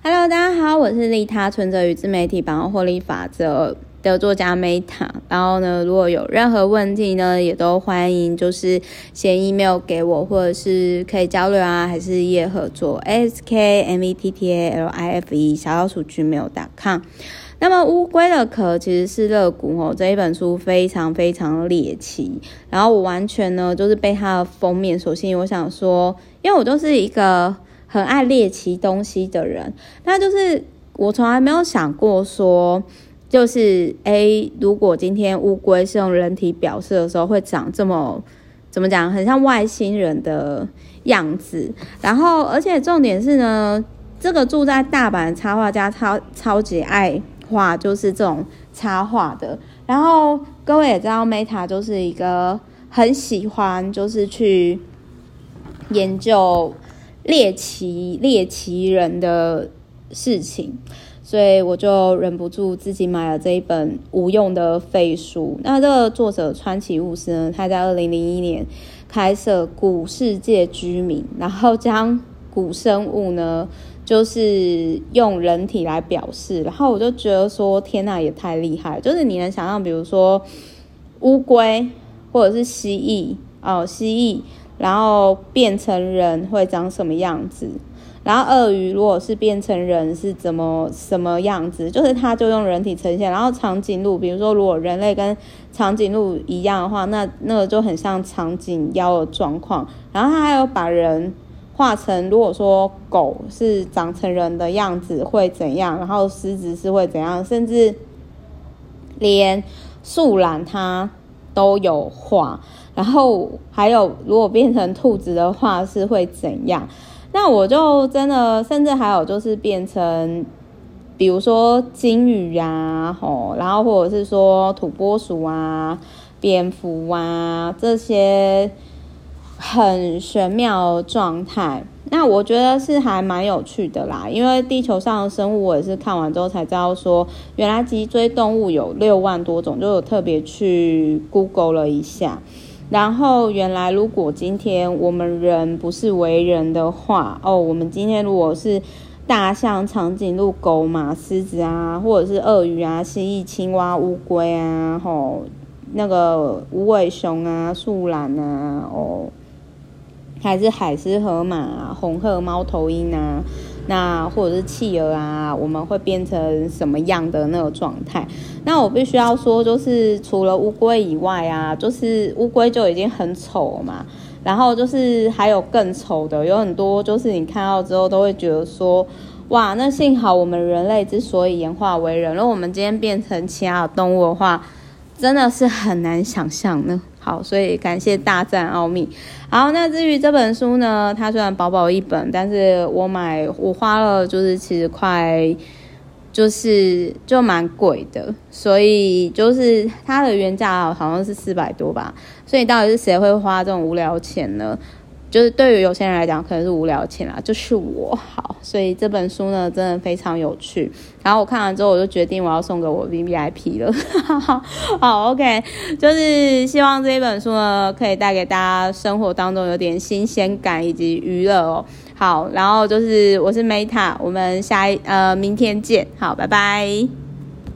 Hello，大家好，我是利他存折与自媒体百万获利法则的作家 Meta。然后呢，如果有任何问题呢，也都欢迎就是写 email 给我，或者是可以交流啊，还是业合作，skmettalife 小老鼠 gmail.com。那么乌龟的壳其实是乐谷哦，这一本书非常非常猎奇。然后我完全呢就是被它的封面所吸引，我想说，因为我都是一个。很爱猎奇东西的人，那就是我从来没有想过说，就是 A，，如果今天乌龟是用人体表示的时候，会长这么怎么讲，很像外星人的样子。然后，而且重点是呢，这个住在大阪的插画家超超级爱画，就是这种插画的。然后各位也知道，Meta 就是一个很喜欢就是去研究。猎奇猎奇人的事情，所以我就忍不住自己买了这一本无用的废书。那这个作者川崎悟司呢，他在二零零一年开设古世界居民，然后将古生物呢，就是用人体来表示。然后我就觉得说，天哪，也太厉害！就是你能想象，比如说乌龟或者是蜥蜴哦，蜥蜴。然后变成人会长什么样子？然后鳄鱼如果是变成人是怎么什么样子？就是它就用人体呈现。然后长颈鹿，比如说如果人类跟长颈鹿一样的话，那那个就很像长颈腰的状况。然后它还有把人画成，如果说狗是长成人的样子会怎样？然后狮子是会怎样？甚至连树懒它都有画。然后还有，如果变成兔子的话是会怎样？那我就真的，甚至还有就是变成，比如说鲸鱼啊，吼，然后或者是说土拨鼠啊、蝙蝠啊这些很玄妙状态。那我觉得是还蛮有趣的啦，因为地球上的生物，我也是看完之后才知道说，原来脊椎动物有六万多种，就有特别去 Google 了一下。然后，原来如果今天我们人不是为人的话，哦，我们今天如果是大象、长颈鹿、狗、马、狮子啊，或者是鳄鱼啊、蜥蜴、青蛙、乌龟啊，吼、哦，那个无尾熊啊、树懒啊，哦，还是海狮、河马、红鹤、猫头鹰啊。那或者是企鹅啊，我们会变成什么样的那个状态？那我必须要说，就是除了乌龟以外啊，就是乌龟就已经很丑嘛。然后就是还有更丑的，有很多就是你看到之后都会觉得说，哇，那幸好我们人类之所以演化为人，如果我们今天变成其他的动物的话，真的是很难想象呢。好，所以感谢大战奥秘。好，那至于这本书呢，它虽然薄薄一本，但是我买我花了就是其实快，就是就蛮贵的，所以就是它的原价好像是四百多吧。所以到底是谁会花这种无聊钱呢？就是对于有些人来讲，可能是无聊钱啦，就是我。好，所以这本书呢，真的非常有趣。然后我看完之后，我就决定我要送给我 VVIP 了。好，OK，就是希望这一本书呢，可以带给大家生活当中有点新鲜感以及娱乐哦。好，然后就是我是 Meta，我们下一呃明天见。好，拜拜。